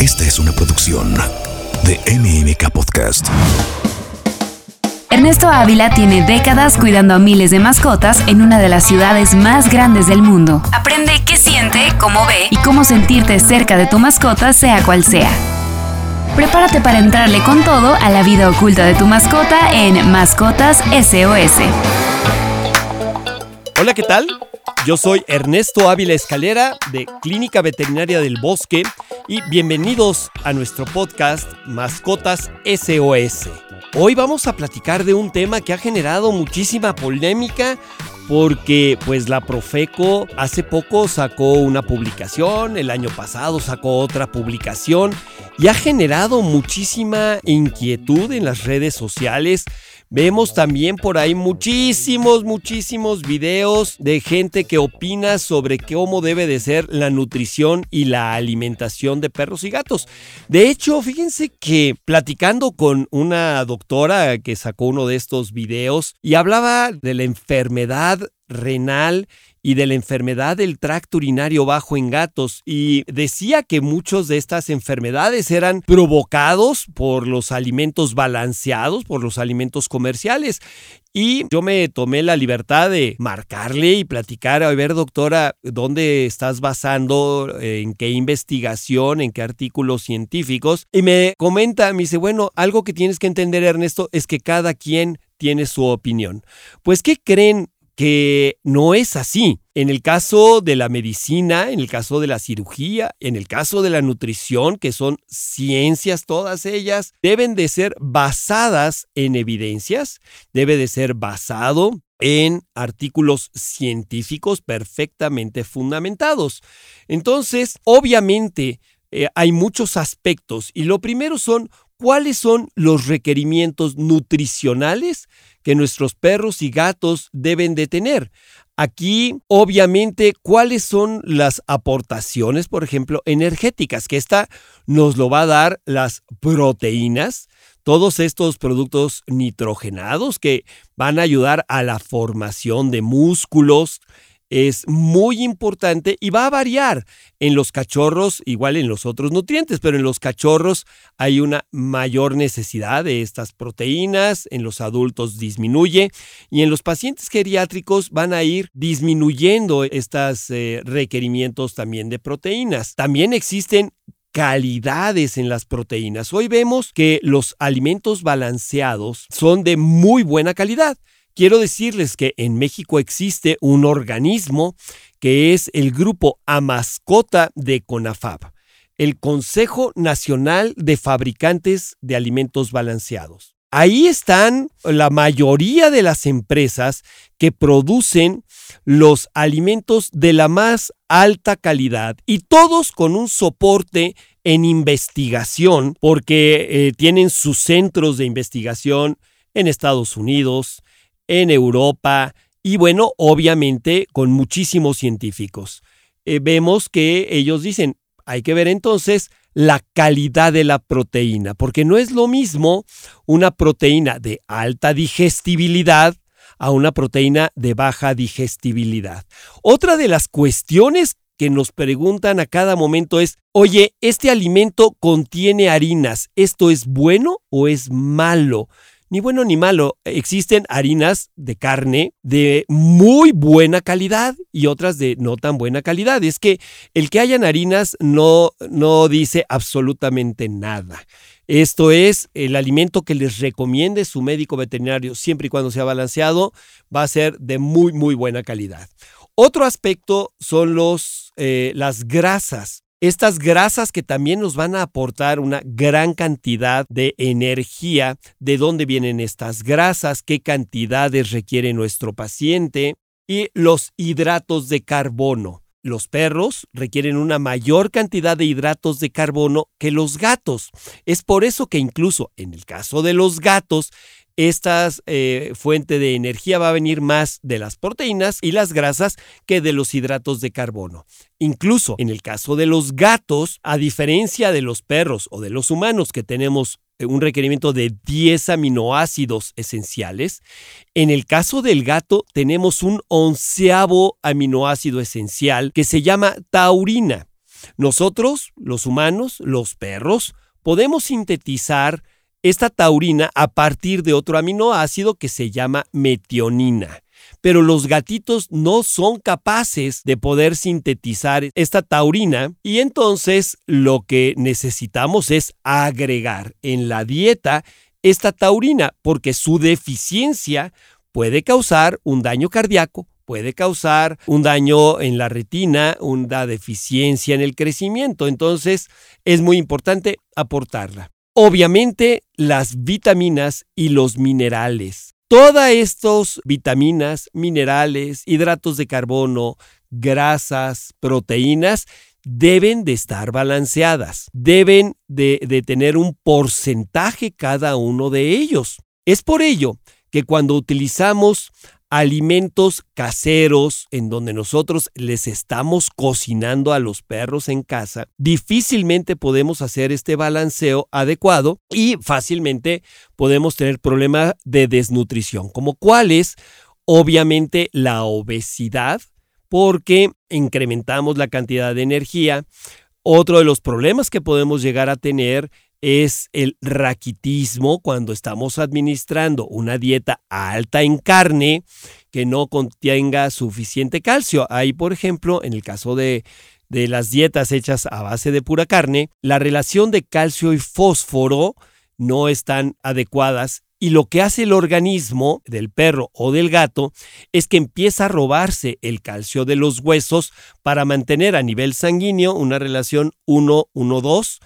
Esta es una producción de MMK Podcast. Ernesto Ávila tiene décadas cuidando a miles de mascotas en una de las ciudades más grandes del mundo. Aprende qué siente, cómo ve y cómo sentirte cerca de tu mascota sea cual sea. Prepárate para entrarle con todo a la vida oculta de tu mascota en Mascotas SOS. Hola, ¿qué tal? Yo soy Ernesto Ávila Escalera de Clínica Veterinaria del Bosque y bienvenidos a nuestro podcast Mascotas SOS. Hoy vamos a platicar de un tema que ha generado muchísima polémica porque pues la Profeco hace poco sacó una publicación, el año pasado sacó otra publicación y ha generado muchísima inquietud en las redes sociales. Vemos también por ahí muchísimos, muchísimos videos de gente que opina sobre cómo debe de ser la nutrición y la alimentación de perros y gatos. De hecho, fíjense que platicando con una doctora que sacó uno de estos videos y hablaba de la enfermedad renal y de la enfermedad del tracto urinario bajo en gatos y decía que muchos de estas enfermedades eran provocados por los alimentos balanceados, por los alimentos comerciales. Y yo me tomé la libertad de marcarle y platicar, a ver doctora, ¿dónde estás basando? ¿En qué investigación? ¿En qué artículos científicos? Y me comenta, me dice, bueno, algo que tienes que entender Ernesto es que cada quien tiene su opinión. Pues, ¿qué creen que no es así. En el caso de la medicina, en el caso de la cirugía, en el caso de la nutrición, que son ciencias todas ellas, deben de ser basadas en evidencias, debe de ser basado en artículos científicos perfectamente fundamentados. Entonces, obviamente, eh, hay muchos aspectos y lo primero son cuáles son los requerimientos nutricionales que nuestros perros y gatos deben de tener. Aquí, obviamente, cuáles son las aportaciones, por ejemplo, energéticas, que esta nos lo va a dar las proteínas, todos estos productos nitrogenados que van a ayudar a la formación de músculos, es muy importante y va a variar en los cachorros, igual en los otros nutrientes, pero en los cachorros hay una mayor necesidad de estas proteínas, en los adultos disminuye y en los pacientes geriátricos van a ir disminuyendo estos eh, requerimientos también de proteínas. También existen calidades en las proteínas. Hoy vemos que los alimentos balanceados son de muy buena calidad. Quiero decirles que en México existe un organismo que es el grupo Amascota de CONAFAB, el Consejo Nacional de Fabricantes de Alimentos Balanceados. Ahí están la mayoría de las empresas que producen los alimentos de la más alta calidad y todos con un soporte en investigación porque eh, tienen sus centros de investigación en Estados Unidos, en Europa y bueno, obviamente con muchísimos científicos. Eh, vemos que ellos dicen, hay que ver entonces la calidad de la proteína, porque no es lo mismo una proteína de alta digestibilidad a una proteína de baja digestibilidad. Otra de las cuestiones que nos preguntan a cada momento es, oye, ¿este alimento contiene harinas? ¿Esto es bueno o es malo? Ni bueno ni malo. Existen harinas de carne de muy buena calidad y otras de no tan buena calidad. Es que el que hayan harinas no, no dice absolutamente nada. Esto es el alimento que les recomiende su médico veterinario siempre y cuando sea balanceado, va a ser de muy, muy buena calidad. Otro aspecto son los, eh, las grasas. Estas grasas que también nos van a aportar una gran cantidad de energía, de dónde vienen estas grasas, qué cantidades requiere nuestro paciente y los hidratos de carbono. Los perros requieren una mayor cantidad de hidratos de carbono que los gatos. Es por eso que incluso en el caso de los gatos esta eh, fuente de energía va a venir más de las proteínas y las grasas que de los hidratos de carbono. Incluso en el caso de los gatos, a diferencia de los perros o de los humanos que tenemos eh, un requerimiento de 10 aminoácidos esenciales. En el caso del gato tenemos un onceavo aminoácido esencial que se llama taurina. nosotros, los humanos, los perros, podemos sintetizar esta taurina a partir de otro aminoácido que se llama metionina. Pero los gatitos no son capaces de poder sintetizar esta taurina y entonces lo que necesitamos es agregar en la dieta esta taurina porque su deficiencia puede causar un daño cardíaco, puede causar un daño en la retina, una deficiencia en el crecimiento. Entonces es muy importante aportarla. Obviamente las vitaminas y los minerales. Todas estas vitaminas, minerales, hidratos de carbono, grasas, proteínas, deben de estar balanceadas, deben de, de, tener un porcentaje cada uno de ellos. Es por ello que cuando utilizamos alimentos caseros en donde nosotros les estamos cocinando a los perros en casa, difícilmente podemos hacer este balanceo adecuado y fácilmente podemos tener problemas de desnutrición, como cuáles, obviamente la obesidad, porque incrementamos la cantidad de energía. Otro de los problemas que podemos llegar a tener es el raquitismo cuando estamos administrando una dieta alta en carne que no contenga suficiente calcio. Ahí, por ejemplo, en el caso de, de las dietas hechas a base de pura carne, la relación de calcio y fósforo no están adecuadas y lo que hace el organismo del perro o del gato es que empieza a robarse el calcio de los huesos para mantener a nivel sanguíneo una relación 1-1-2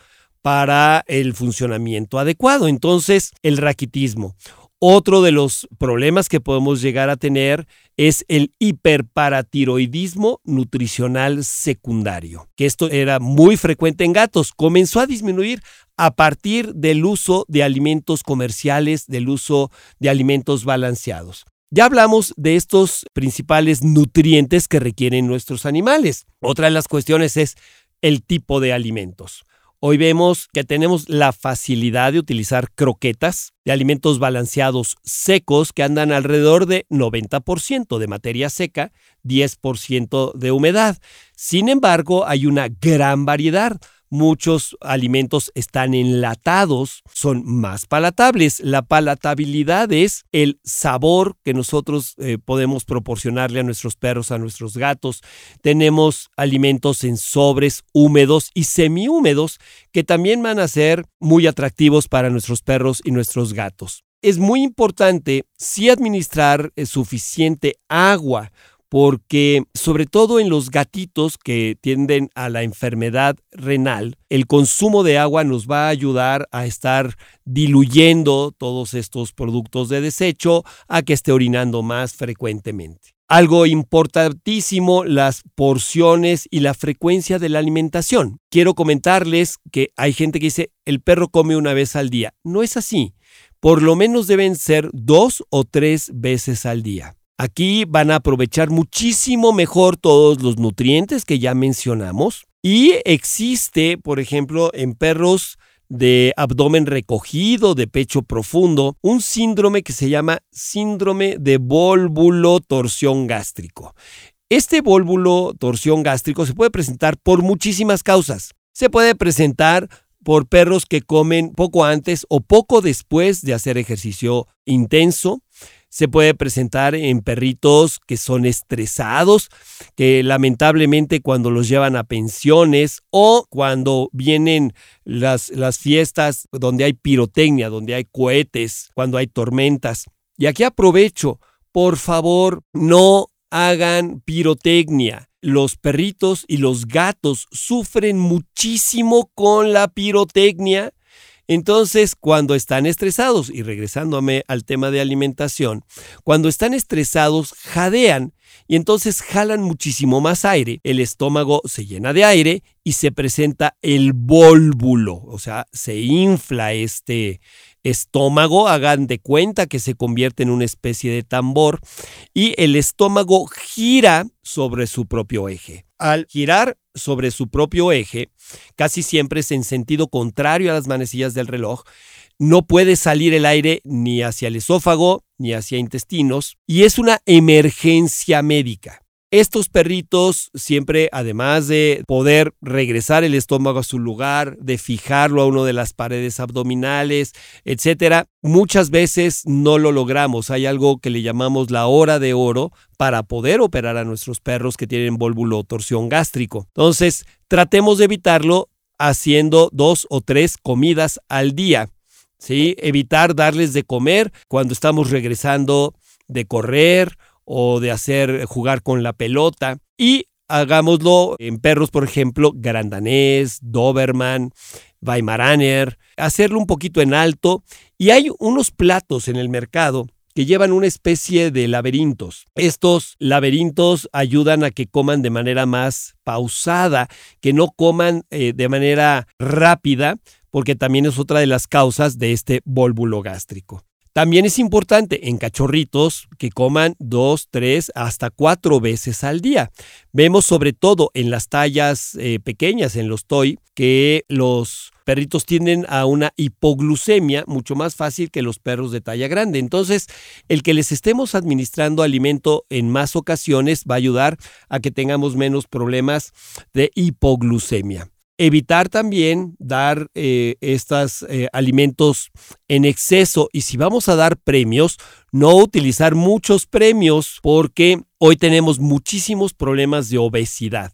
para el funcionamiento adecuado. Entonces, el raquitismo. Otro de los problemas que podemos llegar a tener es el hiperparatiroidismo nutricional secundario, que esto era muy frecuente en gatos. Comenzó a disminuir a partir del uso de alimentos comerciales, del uso de alimentos balanceados. Ya hablamos de estos principales nutrientes que requieren nuestros animales. Otra de las cuestiones es el tipo de alimentos. Hoy vemos que tenemos la facilidad de utilizar croquetas de alimentos balanceados secos que andan alrededor de 90% de materia seca, 10% de humedad. Sin embargo, hay una gran variedad. Muchos alimentos están enlatados, son más palatables. La palatabilidad es el sabor que nosotros eh, podemos proporcionarle a nuestros perros, a nuestros gatos. Tenemos alimentos en sobres húmedos y semihúmedos que también van a ser muy atractivos para nuestros perros y nuestros gatos. Es muy importante si administrar eh, suficiente agua porque sobre todo en los gatitos que tienden a la enfermedad renal, el consumo de agua nos va a ayudar a estar diluyendo todos estos productos de desecho, a que esté orinando más frecuentemente. Algo importantísimo, las porciones y la frecuencia de la alimentación. Quiero comentarles que hay gente que dice, el perro come una vez al día. No es así. Por lo menos deben ser dos o tres veces al día. Aquí van a aprovechar muchísimo mejor todos los nutrientes que ya mencionamos. Y existe, por ejemplo, en perros de abdomen recogido, de pecho profundo, un síndrome que se llama síndrome de vólvulo torsión gástrico. Este vólvulo torsión gástrico se puede presentar por muchísimas causas. Se puede presentar por perros que comen poco antes o poco después de hacer ejercicio intenso se puede presentar en perritos que son estresados, que lamentablemente cuando los llevan a pensiones o cuando vienen las, las fiestas donde hay pirotecnia, donde hay cohetes, cuando hay tormentas. Y aquí aprovecho, por favor, no hagan pirotecnia. Los perritos y los gatos sufren muchísimo con la pirotecnia entonces, cuando están estresados, y regresándome al tema de alimentación, cuando están estresados, jadean y entonces jalan muchísimo más aire, el estómago se llena de aire y se presenta el vólvulo, o sea, se infla este estómago, hagan de cuenta que se convierte en una especie de tambor y el estómago gira sobre su propio eje. Al girar sobre su propio eje, casi siempre es en sentido contrario a las manecillas del reloj, no puede salir el aire ni hacia el esófago ni hacia intestinos y es una emergencia médica. Estos perritos siempre, además de poder regresar el estómago a su lugar, de fijarlo a uno de las paredes abdominales, etcétera, muchas veces no lo logramos. Hay algo que le llamamos la hora de oro para poder operar a nuestros perros que tienen válvulo torsión gástrico. Entonces, tratemos de evitarlo haciendo dos o tres comidas al día. ¿sí? Evitar darles de comer cuando estamos regresando de correr o de hacer jugar con la pelota y hagámoslo en perros, por ejemplo, grandanés, doberman, weimaraner, hacerlo un poquito en alto y hay unos platos en el mercado que llevan una especie de laberintos. Estos laberintos ayudan a que coman de manera más pausada, que no coman eh, de manera rápida, porque también es otra de las causas de este vólvulo gástrico. También es importante en cachorritos que coman dos, tres, hasta cuatro veces al día. Vemos sobre todo en las tallas eh, pequeñas, en los toy, que los perritos tienden a una hipoglucemia mucho más fácil que los perros de talla grande. Entonces, el que les estemos administrando alimento en más ocasiones va a ayudar a que tengamos menos problemas de hipoglucemia. Evitar también dar eh, estos eh, alimentos en exceso y si vamos a dar premios, no utilizar muchos premios porque hoy tenemos muchísimos problemas de obesidad.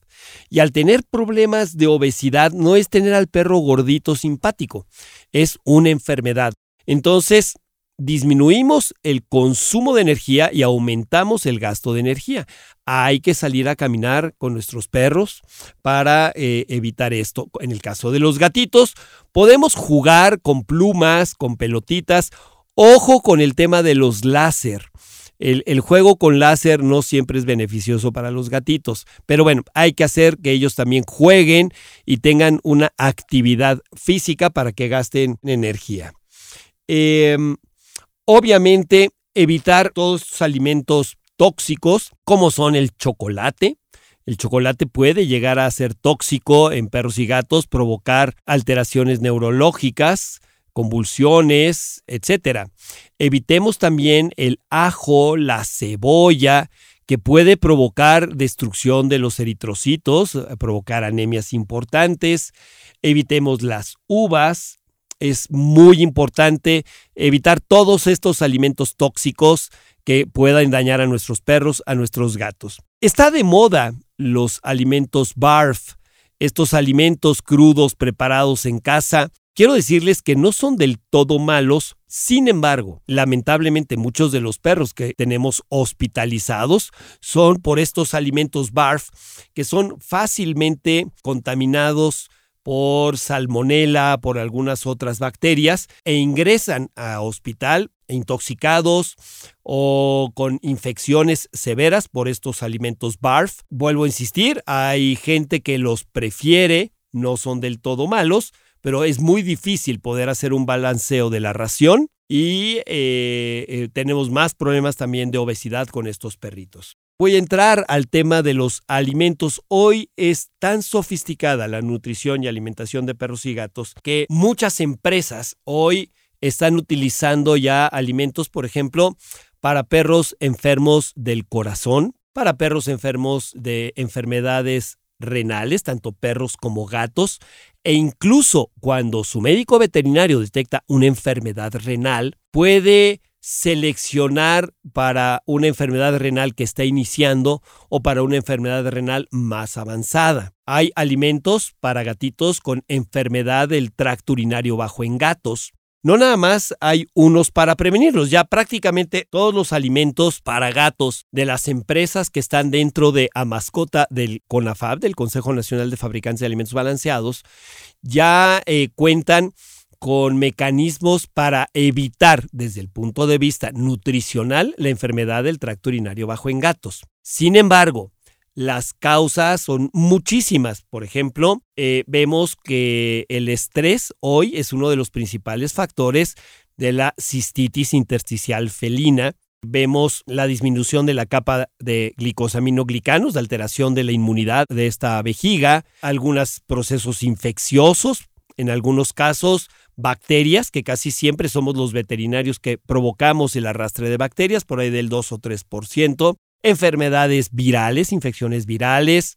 Y al tener problemas de obesidad no es tener al perro gordito simpático, es una enfermedad. Entonces, disminuimos el consumo de energía y aumentamos el gasto de energía. Hay que salir a caminar con nuestros perros para eh, evitar esto. En el caso de los gatitos, podemos jugar con plumas, con pelotitas. Ojo con el tema de los láser. El, el, juego con láser no siempre es beneficioso para los gatitos, pero bueno, hay que hacer que ellos también jueguen y tengan una actividad física para que gasten energía. Eh, Obviamente, evitar todos los alimentos tóxicos, como son el chocolate. El chocolate puede llegar a ser tóxico en perros y gatos, provocar alteraciones neurológicas, convulsiones, etc. Evitemos también el ajo, la cebolla, que puede provocar destrucción de los eritrocitos, provocar anemias importantes. Evitemos las uvas, es muy importante evitar todos estos alimentos tóxicos que puedan dañar a nuestros perros, a nuestros gatos. Está de moda los alimentos BARF, estos alimentos crudos preparados en casa. Quiero decirles que no son del todo malos, sin embargo, lamentablemente muchos de los perros que tenemos hospitalizados son por estos alimentos BARF que son fácilmente contaminados por salmonela, por algunas otras bacterias e ingresan a hospital intoxicados o con infecciones severas por estos alimentos BARF. Vuelvo a insistir, hay gente que los prefiere, no son del todo malos, pero es muy difícil poder hacer un balanceo de la ración y eh, eh, tenemos más problemas también de obesidad con estos perritos. Voy a entrar al tema de los alimentos. Hoy es tan sofisticada la nutrición y alimentación de perros y gatos que muchas empresas hoy están utilizando ya alimentos, por ejemplo, para perros enfermos del corazón, para perros enfermos de enfermedades renales, tanto perros como gatos, e incluso cuando su médico veterinario detecta una enfermedad renal, puede seleccionar para una enfermedad renal que está iniciando o para una enfermedad renal más avanzada. Hay alimentos para gatitos con enfermedad del tracto urinario bajo en gatos. No nada más hay unos para prevenirlos, ya prácticamente todos los alimentos para gatos de las empresas que están dentro de a mascota del CONAFAB, del Consejo Nacional de Fabricantes de Alimentos Balanceados, ya eh, cuentan con mecanismos para evitar desde el punto de vista nutricional la enfermedad del tracto urinario bajo en gatos. Sin embargo, las causas son muchísimas. Por ejemplo, eh, vemos que el estrés hoy es uno de los principales factores de la cistitis intersticial felina. Vemos la disminución de la capa de glicosaminoglicanos, de alteración de la inmunidad de esta vejiga, algunos procesos infecciosos, en algunos casos bacterias, que casi siempre somos los veterinarios que provocamos el arrastre de bacterias, por ahí del 2 o 3%. enfermedades virales, infecciones virales.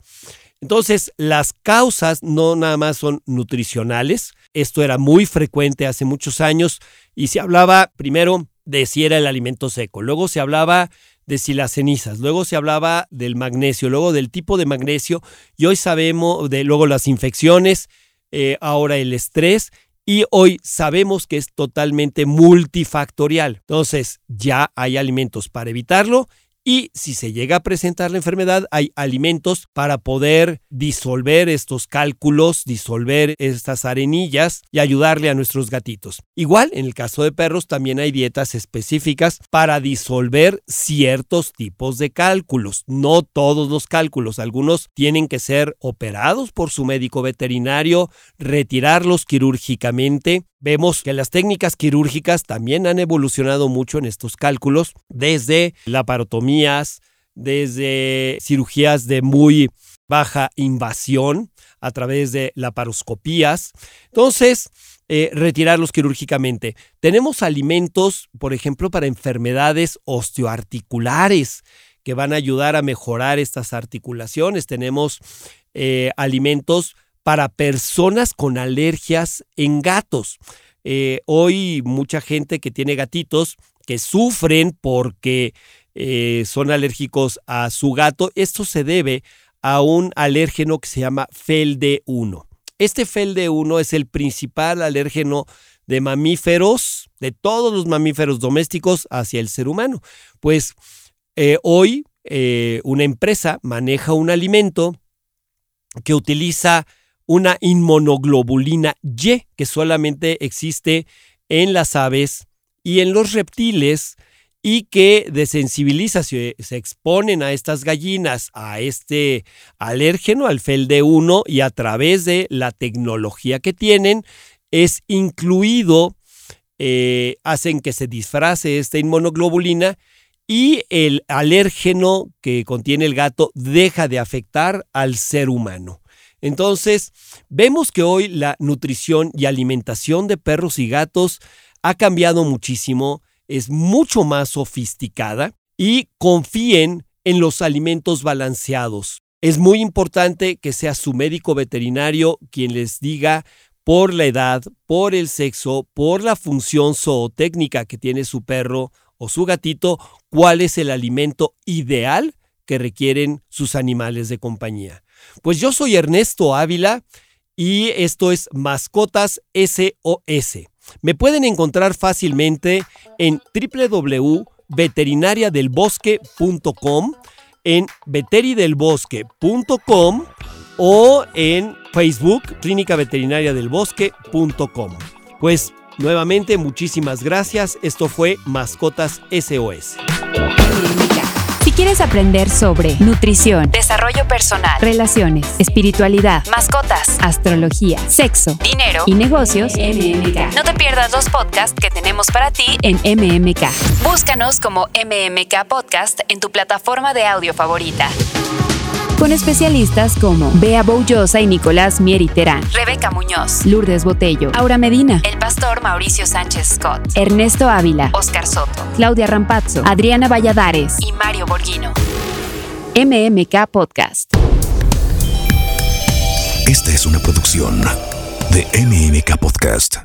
Entonces, las causas no nada más son nutricionales. Esto era muy frecuente hace muchos años y se hablaba primero de si era el alimento seco, luego se hablaba de si las cenizas, luego se hablaba del magnesio, luego del tipo de magnesio y hoy sabemos de luego las infecciones, eh, ahora el estrés y hoy sabemos que es totalmente multifactorial. Entonces ya hay alimentos para evitarlo y si se llega a presentar la enfermedad, hay alimentos para poder disolver estos cálculos, disolver estas arenillas y ayudarle a nuestros gatitos. Igual, en el caso de perros, también hay dietas específicas para disolver ciertos tipos de cálculos. No todos los cálculos, algunos tienen que ser operados por su médico veterinario, retirarlos quirúrgicamente Vemos que las técnicas quirúrgicas también han evolucionado mucho en estos cálculos, desde laparotomías, desde cirugías de muy baja invasión a través de laparoscopías. Entonces, eh, retirarlos quirúrgicamente. Tenemos alimentos, por ejemplo, para enfermedades osteoarticulares que van a ayudar a mejorar estas articulaciones. Tenemos eh, alimentos para personas con alergias en gatos. Eh, hoy mucha gente que tiene gatitos que sufren porque eh, son alérgicos a su gato, esto se debe a un alérgeno que se llama FELD1. Este FELD1 es el principal alérgeno de mamíferos, de todos los mamíferos domésticos hacia el ser humano. Pues eh, hoy una empresa maneja un alimento que utiliza una inmunoglobulina Y que solamente existe en las aves y en los reptiles y que desensibiliza, se, se exponen a estas gallinas a este alérgeno, al FELD1, y a través de la tecnología que tienen, es incluido, eh, hacen que se disfrace esta inmunoglobulina y el alérgeno que contiene el gato deja de afectar al ser humano. Entonces, vemos que hoy la nutrición y alimentación de perros y gatos ha cambiado muchísimo, es mucho más sofisticada y confíen en los alimentos balanceados. Es muy importante que sea su médico veterinario quien les diga por la edad, por el sexo, por la función zootécnica que tiene su perro o su gatito, cuál es el alimento ideal que requieren sus animales de compañía. Pues yo soy Ernesto Ávila y esto es Mascotas SOS. Me pueden encontrar fácilmente en www.veterinariadelbosque.com, en veteridelbosque.com o en Facebook, clínica veterinaria del bosque.com. Pues nuevamente muchísimas gracias. Esto fue Mascotas SOS quieres aprender sobre nutrición, desarrollo personal, relaciones, espiritualidad, mascotas, astrología, sexo, dinero y negocios, MMK. No te pierdas los podcasts que tenemos para ti en MMK. Búscanos como MMK Podcast en tu plataforma de audio favorita con especialistas como Bea Boullosa y Nicolás Mieriterán, Rebeca Muñoz, Lourdes Botello, Aura Medina, el pastor Mauricio Sánchez Scott, Ernesto Ávila, Oscar Soto, Claudia Rampazzo, Adriana Valladares y Mario Borghino. MMK Podcast. Esta es una producción de MMK Podcast.